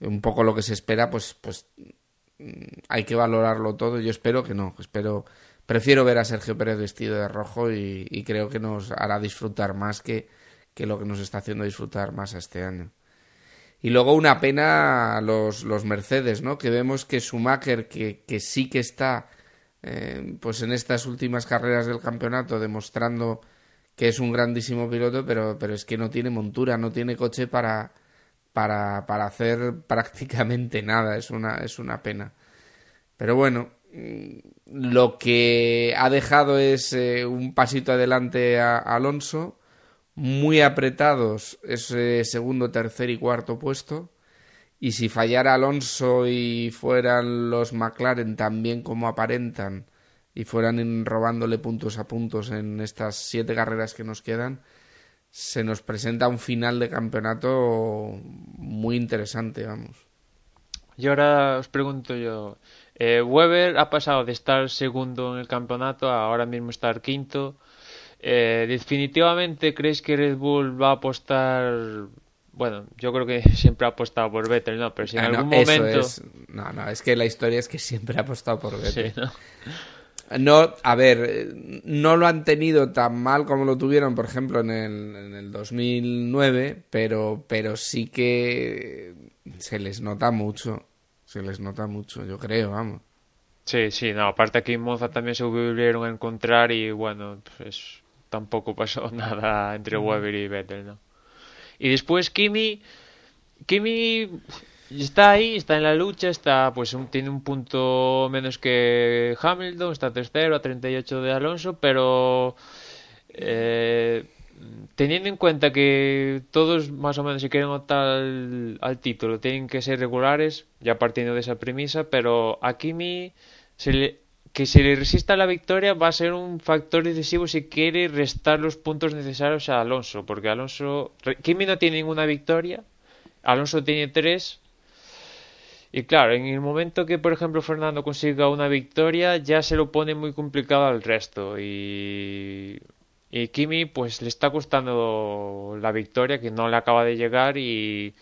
un poco lo que se espera, pues, pues mm, hay que valorarlo todo. Yo espero que no, espero, prefiero ver a Sergio Pérez vestido de rojo y, creo que nos hará disfrutar más que, que, lo que nos está haciendo disfrutar más este año. Y luego una pena los, los Mercedes, ¿no? Que vemos que Schumacher, que, que sí que está eh, pues en estas últimas carreras del campeonato demostrando que es un grandísimo piloto, pero, pero es que no tiene montura, no tiene coche para, para, para hacer prácticamente nada. Es una, es una pena. Pero bueno, lo que ha dejado es eh, un pasito adelante a, Alonso, muy apretados ese segundo, tercer y cuarto puesto. Y si fallara Alonso y fueran los McLaren también como aparentan y fueran robándole puntos a puntos en estas siete carreras que nos quedan, se nos presenta un final de campeonato muy interesante, vamos. Y ahora os pregunto yo, Eh, Weber ha pasado de estar segundo en el campeonato a ahora mismo estar quinto. Eh, definitivamente crees que Red Bull va a apostar bueno, yo creo que siempre ha apostado por Vettel, ¿no? Pero si en Ah, no, algún eso momento... es- No, no, es que la historia es que siempre ha apostado por Vettel. Sí, ¿no? No, a ver, no lo han tenido tan mal como lo tuvieron, por ejemplo, en el, en el 2009, pero, pero sí que se les nota mucho. Se les nota mucho, yo creo, vamos. Sí, sí, no, aparte aquí en Monza también se volvieron a encontrar y bueno, pues tampoco pasó nada entre Weber y Vettel, ¿no? Y después Kimi, Kimi está ahí, está en la lucha, está pues un- tiene un punto menos que Hamilton, está tercero a 38 de Alonso, pero eh, teniendo en cuenta que todos más o menos si quieren optar al, título tienen que ser regulares, ya partiendo de esa premisa, pero a Kimi se le- que se le resista la victoria va a ser un factor decisivo si quiere restar los puntos necesarios a Alonso, porque Alonso, Kimi no tiene ninguna victoria, Alonso tiene tres. Y claro, en el momento que, por ejemplo, Fernando consiga una victoria, ya se lo pone muy complicado al resto. Y, y Kimi, pues le está costando la victoria, que no le acaba de llegar. Y,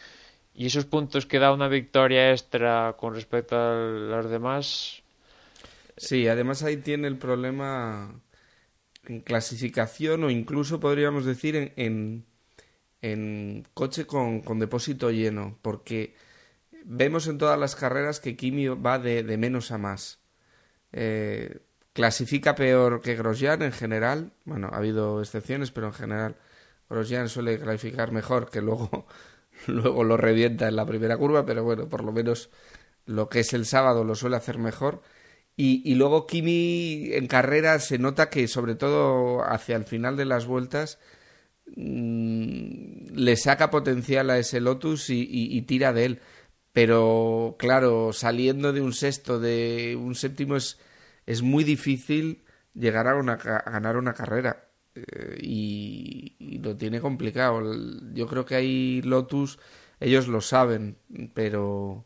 y esos puntos que da una victoria extra con respecto a los demás, Sí, además ahí tiene el problema en clasificación o incluso podríamos decir en, en, en coche con, con depósito lleno, porque vemos en todas las carreras que Kimi va de, de menos a más. Eh, clasifica peor que Grosjean en general, bueno, ha habido excepciones, pero en general Grosjean suele clasificar mejor, que luego, luego lo revienta en la primera curva, pero bueno, por lo menos lo que es el sábado lo suele hacer mejor. Y, y luego Kimi en carrera se nota que sobre todo hacia el final de las vueltas mm, le saca potencial a ese Lotus y, y- y tira de él. Pero claro, saliendo de un sexto, de un séptimo es, es muy difícil llegar a, una a ganar una carrera. Eh, y, y lo tiene complicado. Yo creo que hay Lotus, ellos lo saben, pero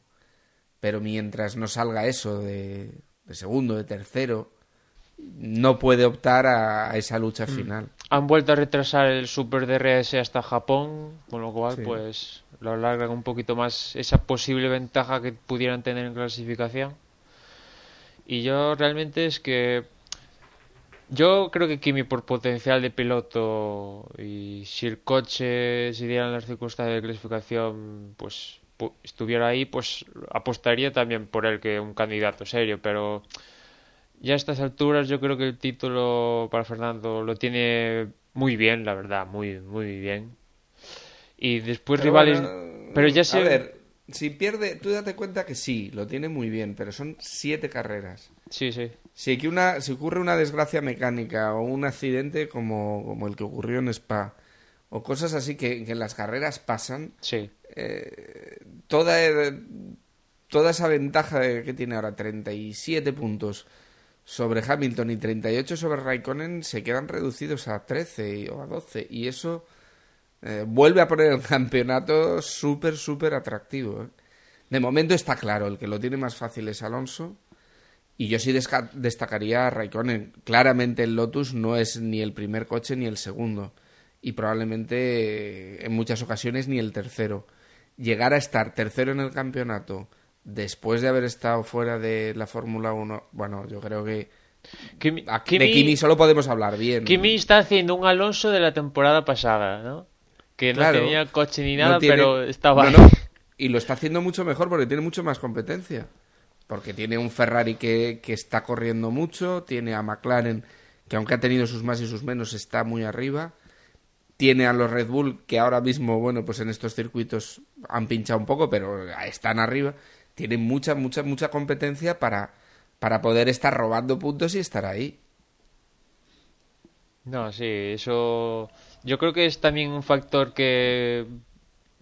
pero mientras no salga eso de, de segundo, de tercero, no puede optar a, a esa lucha final. han vuelto a retrasar el Super DRS hasta Japón, con lo cual, Sí. pues lo alargan un poquito más esa posible ventaja que pudieran tener en clasificación. Y yo realmente es que yo creo que Kimi por potencial de piloto y si el coche se dieran las circunstancias de clasificación pues pu- estuviera ahí pues apostaría también por él que un candidato serio pero ya a estas alturas yo creo que el título para Fernando lo tiene muy bien la verdad muy muy bien. Y después Pero rivales bueno, pero ya se A ver, si pierde, tú date cuenta que sí, lo tiene muy bien, pero son siete carreras. sí sí Si, aquí una, si ocurre una desgracia mecánica o un accidente como, como el que ocurrió en Spa, o cosas así que, que en las carreras pasan, sí toda, toda esa ventaja que tiene ahora, 37 puntos sobre Hamilton y 38 sobre Raikkonen, se quedan reducidos a 13 y- o a 12. Y eso eh, vuelve a poner el campeonato súper, súper atractivo. ¿eh? De momento está claro, el que lo tiene más fácil es Alonso. Y yo sí destacaría a Raikkonen. Claramente el Lotus no es ni el primer coche ni el segundo. Y probablemente eh, en muchas ocasiones ni el tercero. Llegar a estar tercero en el campeonato después de haber estado fuera de la Fórmula 1, bueno, yo creo que Kimi- de Kimi solo podemos hablar bien. Kimi está haciendo un Alonso de la temporada pasada, ¿no? Que no tenía coche ni no nada, tiene- pero estaba No, ahí. no, Y lo está haciendo mucho mejor porque tiene mucho más competencia. Porque tiene un Ferrari que, que está corriendo mucho, tiene a McLaren que aunque ha tenido sus más y sus menos está muy arriba. Tiene a los Red Bull que ahora mismo, bueno, pues en estos circuitos han pinchado un poco, pero están arriba. Tiene mucha, mucha, mucha competencia para, para poder estar robando puntos y estar ahí. No, sí, eso yo creo que es también un factor que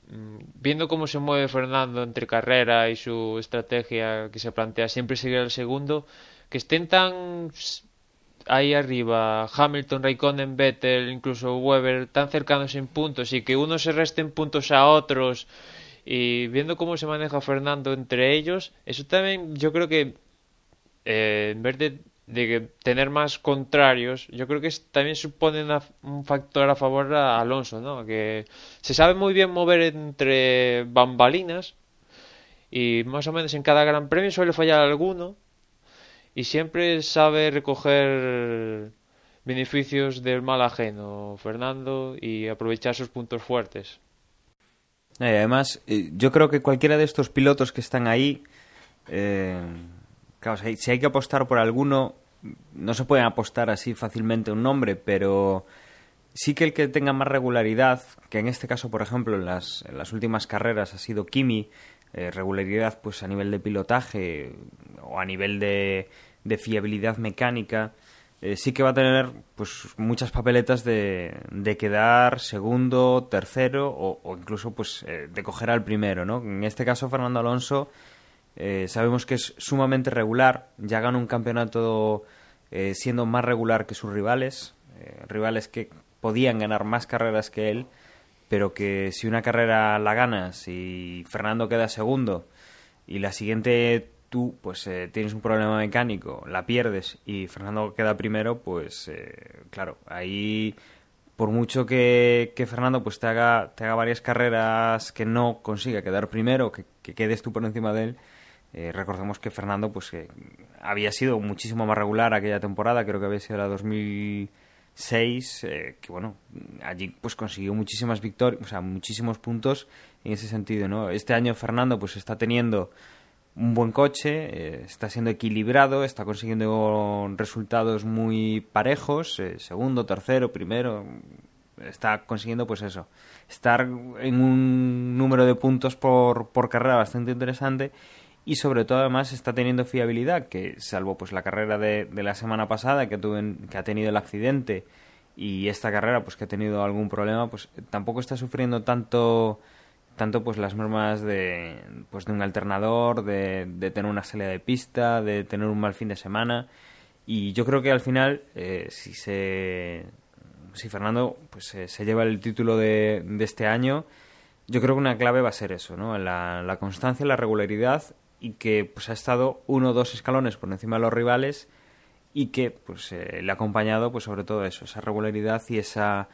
mm, viendo cómo se mueve Fernando entre carrera y su estrategia que se plantea siempre seguir al segundo, que estén tan ahí arriba Hamilton, Raikkonen, Vettel, incluso Weber tan cercanos en puntos y que unos se resten puntos a otros y viendo cómo se maneja Fernando entre ellos, eso también yo creo que eh, en vez de, de tener más contrarios, yo creo que también supone una- un factor a favor a Alonso, ¿no? Que se sabe muy bien mover entre bambalinas y más o menos en cada gran premio suele fallar alguno y siempre sabe recoger beneficios del mal ajeno, Fernando, y aprovechar sus puntos fuertes. Y además, eh, yo creo que cualquiera de estos pilotos que están ahí, eh, claro, si hay que apostar por alguno, no se pueden apostar así fácilmente un nombre, pero sí que el que tenga más regularidad, que en este caso, por ejemplo, en las, en las últimas carreras ha sido Kimi, eh, regularidad pues a nivel de pilotaje o a nivel de, de fiabilidad mecánica, eh, sí que va a tener pues muchas papeletas de, de quedar segundo, tercero o, o incluso pues eh, de coger al primero, ¿no? En este caso Fernando Alonso eh, sabemos que es sumamente regular, ya ganó un campeonato eh, siendo más regular que sus rivales, eh, rivales que podían ganar más carreras que él, pero que si una carrera la ganas y Fernando queda segundo y la siguiente tú pues eh, tienes un problema mecánico, la pierdes y Fernando queda primero, pues claro, ahí por mucho que, que Fernando pues te haga, te haga varias carreras que no consiga quedar primero, que, que quedes tú por encima de él, eh, recordemos que Fernando pues que había sido muchísimo más regular aquella temporada, creo que había sido la 2006, eh, que bueno, allí pues consiguió muchísimas victorias, o sea, muchísimos puntos en ese sentido, ¿no? Este año Fernando pues está teniendo un buen coche, eh, está siendo equilibrado, está consiguiendo resultados muy parejos, eh, segundo, tercero, primero, está consiguiendo pues eso, estar en un número de puntos por, por carrera bastante interesante y sobre todo además está teniendo fiabilidad, que salvo pues la carrera de, de la semana pasada que, tuve, que ha tenido el accidente y esta carrera pues que ha tenido algún problema, pues tampoco está sufriendo tanto tanto pues las normas de pues de un alternador, de, de tener una salida de pista, de tener un mal fin de semana y yo creo que al final eh, si se si Fernando pues se, lleva el título de, de, este año yo creo que una clave va a ser eso, ¿no? La, la constancia, la regularidad y que pues ha estado uno o dos escalones por encima de los rivales y que pues eh, le ha acompañado pues sobre todo eso, esa regularidad y esa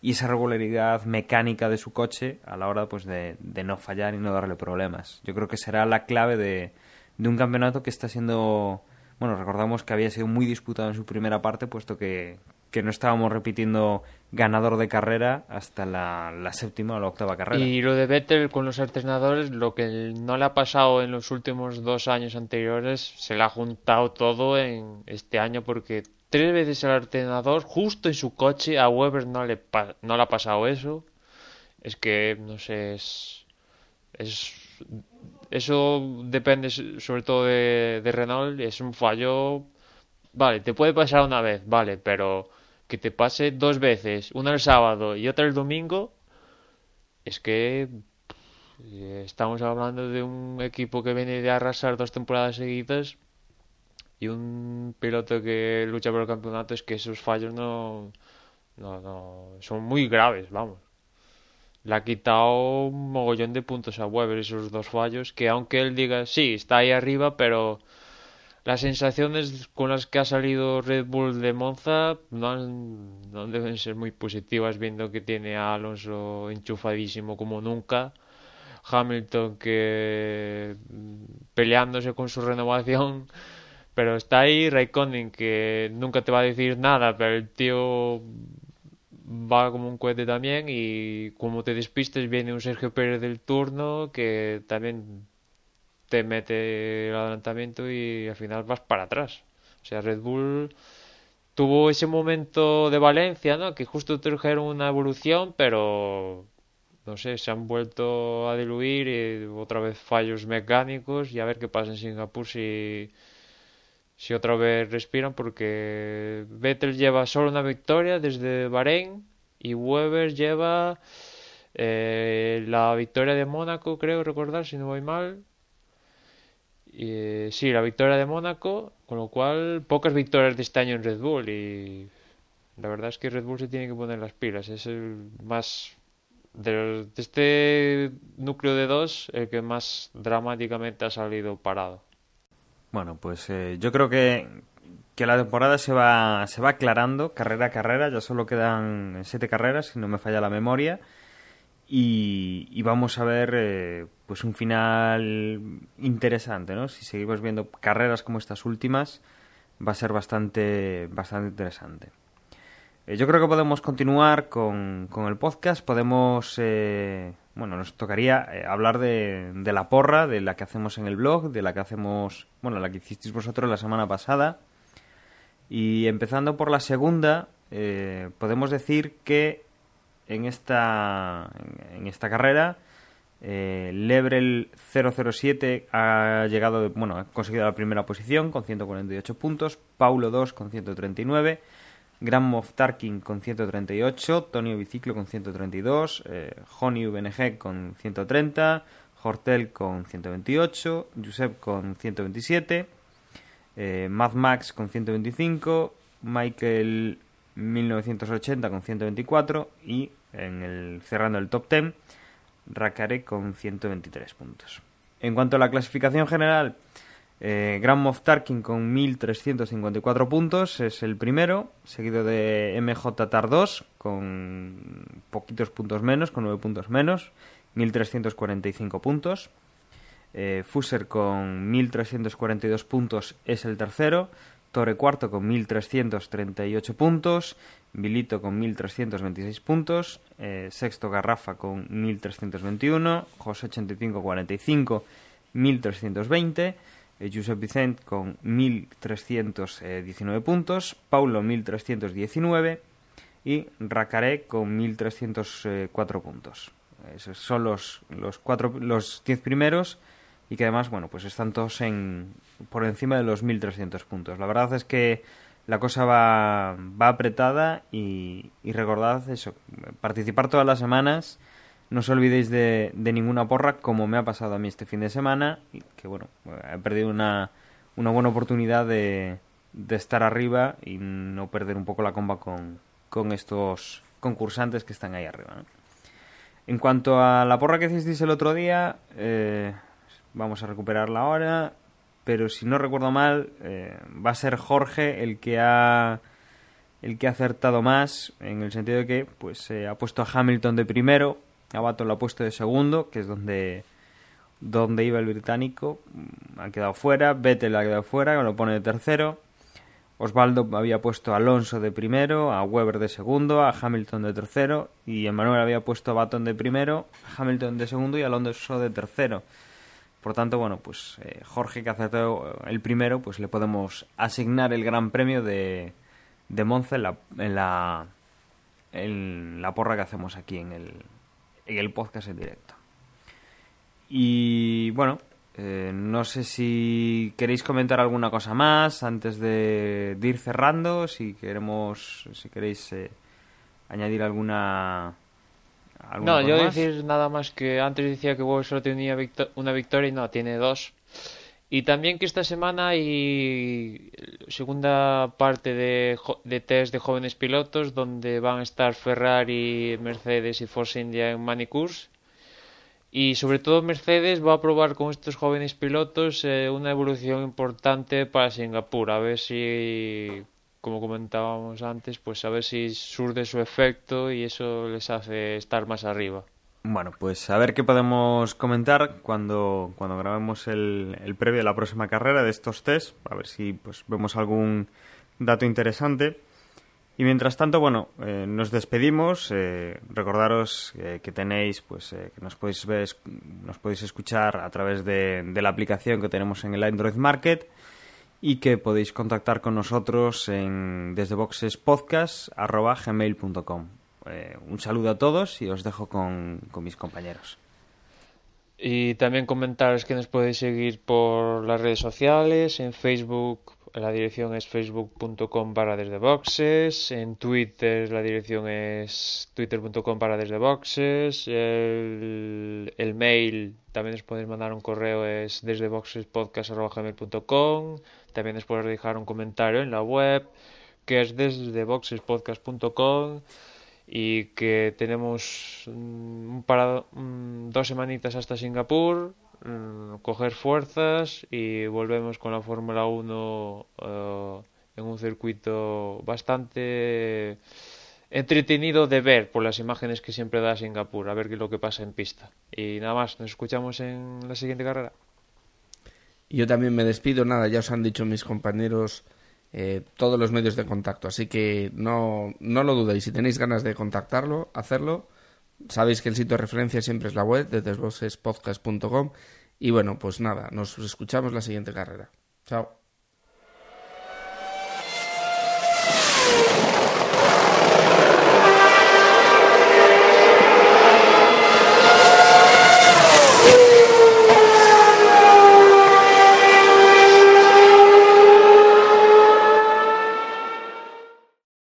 y esa regularidad mecánica de su coche a la hora pues de, de, no fallar y no darle problemas. Yo creo que será la clave de, de, un campeonato que está siendo, bueno, recordamos que había sido muy disputado en su primera parte, puesto que, que no estábamos repitiendo ganador de carrera hasta la, la, séptima o la octava carrera. Y lo de Vettel con los alternadores, lo que no le ha pasado en los últimos dos años anteriores, se le ha juntado todo en este año porque tres veces el alternador justo en su coche a Weber no le no le ha pasado eso es que no sé es, es eso depende sobre todo de, de, Renault es un fallo vale te puede pasar una vez vale pero que te pase dos veces una el sábado y otra el domingo es que estamos hablando de un equipo que viene de arrasar dos temporadas seguidas y un piloto que lucha por el campeonato es que esos fallos no, no, no son muy graves, vamos. Le ha quitado un mogollón de puntos a Weber esos dos fallos, que aunque él diga, sí, está ahí arriba, pero las sensaciones con las que ha salido Red Bull de Monza no, han, deben ser muy positivas, viendo que tiene a Alonso enchufadísimo como nunca. Hamilton que peleándose con su renovación pero está ahí Raikkonen que nunca te va a decir nada, pero el tío va como un cohete también y como te despistes viene un Sergio Pérez del turno que también te mete el adelantamiento y al final vas para atrás. O sea, Red Bull tuvo ese momento de Valencia, ¿no? Que justo trajeron una evolución, pero no sé, se han vuelto a diluir y otra vez fallos mecánicos y a ver qué pasa en Singapur si si otra vez respiran porque Vettel lleva solo una victoria desde Bahrein y Weber lleva eh, la victoria de Mónaco, creo recordar, si no voy mal. Eh, sí, la victoria de Mónaco, con lo cual pocas victorias de este año en Red Bull y la verdad es que Red Bull se tiene que poner las pilas, es el más de, de este núcleo de dos el que más dramáticamente ha salido parado. Bueno, pues eh, yo creo que, que la temporada se va, se va aclarando carrera a carrera, ya solo quedan siete carreras, si no me falla la memoria, y, y vamos a ver eh, pues un final interesante, ¿no? Si seguimos viendo carreras como estas últimas, va a ser bastante, bastante interesante. Eh, yo creo que podemos continuar con, con el podcast, podemos... Eh, bueno, nos tocaría eh, hablar de, de, la porra, de la que hacemos en el blog, de la que hacemos, bueno, la que hicisteis vosotros la semana pasada. Y empezando por la segunda, podemos decir que en esta, en, esta carrera, eh, Lebrel 007 ha llegado, de, bueno, ha conseguido la primera posición con 148 puntos, Paulo 2 con 139 Grand Moff Tarkin con 138, Tonio Biciclo con 132, eh, Joni VNG con 130, Hortel con 128, Josep con 127, eh, Mad Max con 125, Michael 1980 con 124 y en el cerrando el top 10, Rakare con 123 puntos. En cuanto a la clasificación general, eh, Grand Moff Tarkin con 1.354 puntos es el primero, seguido de MJ Tar 2 con poquitos puntos menos, con 9 puntos menos, 1.345 puntos. Eh, Fuser con 1.342 puntos es el tercero, Torre cuarto con 1.338 puntos, Vilito con 1.326 puntos, eh, sexto Garrafa con 1.321, José 85-45, 1.320, eh, Josep Vicent con 1.319 puntos, Paulo 1.319 y Racaré con 1.304 puntos. Esos son los, los, cuatro, los 10 primeros y que además, bueno, pues están todos en, por encima de los 1.300 puntos. La verdad es que la cosa va, va apretada y, y recordad eso, participar todas las semanas no os olvidéis de, de, ninguna porra, como me ha pasado a mí este fin de semana, y que bueno, he perdido una, una buena oportunidad de, de, estar arriba y no perder un poco la comba con, con estos concursantes que están ahí arriba. En cuanto a la porra que hicisteis el otro día, eh, vamos a recuperarla ahora, pero si no recuerdo mal, eh, va a ser Jorge el que ha el que ha acertado más en el sentido de que pues eh, ha puesto a Hamilton de primero Abato lo ha puesto de segundo, que es donde, donde iba el británico. Ha quedado fuera. Vettel ha quedado fuera, lo pone de tercero. Osvaldo había puesto a Alonso de primero, a Weber de segundo, a Hamilton de tercero y Emmanuel había puesto a Baton de primero, a Hamilton de segundo y a Alonso de tercero. Por tanto, bueno, pues eh, Jorge que acertó el primero, pues le podemos asignar el gran premio de, de Monza en la, en la, porra que hacemos aquí en el, en el podcast en directo. Y bueno, eh, no sé si queréis comentar alguna cosa más antes de, de ir cerrando, si queremos, si queréis eh, añadir alguna... No, yo más. decir nada más que antes decía que Bob solo tenía una victoria y no, tiene dos. Y también que esta semana hay segunda parte de, de, test de jóvenes pilotos donde van a estar Ferrari, Mercedes y Force India en Manicurs. Y sobre todo Mercedes va a probar con estos jóvenes pilotos eh, una evolución importante para Singapur. A ver si, como comentábamos antes, pues a ver si surge su efecto y eso les hace estar más arriba. Bueno, pues a ver qué podemos comentar cuando, cuando grabemos el, el previo de la próxima carrera de estos test, a ver si pues vemos algún dato interesante. Y mientras tanto, bueno, eh, nos despedimos. Eh, recordaros eh, que tenéis, pues, eh, que nos podéis ver, nos podéis escuchar a través de, de, la aplicación que tenemos en el Android Market y que podéis contactar con nosotros en desde boxespodcast@gmail.com. Eh, un saludo a todos y os dejo con, con mis compañeros. Y también comentaros que nos podéis seguir por las redes sociales, en Facebook la dirección es facebook.com para desde boxes, en Twitter la dirección es twitter.com para desde boxes, el, el, mail también os podéis mandar un correo es desde también podéis dejar un comentario en la web que es desde boxespodcast.com y que tenemos un parado, dos semanitas hasta Singapur mm, coger fuerzas y volvemos con la Fórmula 1 eh, en un circuito bastante entretenido de ver por las imágenes que siempre da Singapur, a ver qué es lo que pasa en pista. Y nada más, nos escuchamos en la siguiente carrera. Yo también me despido, nada, ya os han dicho mis compañeros eh, todos los medios de contacto, así que no, no lo dudéis, si tenéis ganas de contactarlo, hacerlo. Sabéis que el sitio de referencia siempre es la web de desvocespodcast.com y bueno, pues nada, nos escuchamos la siguiente carrera. Chao.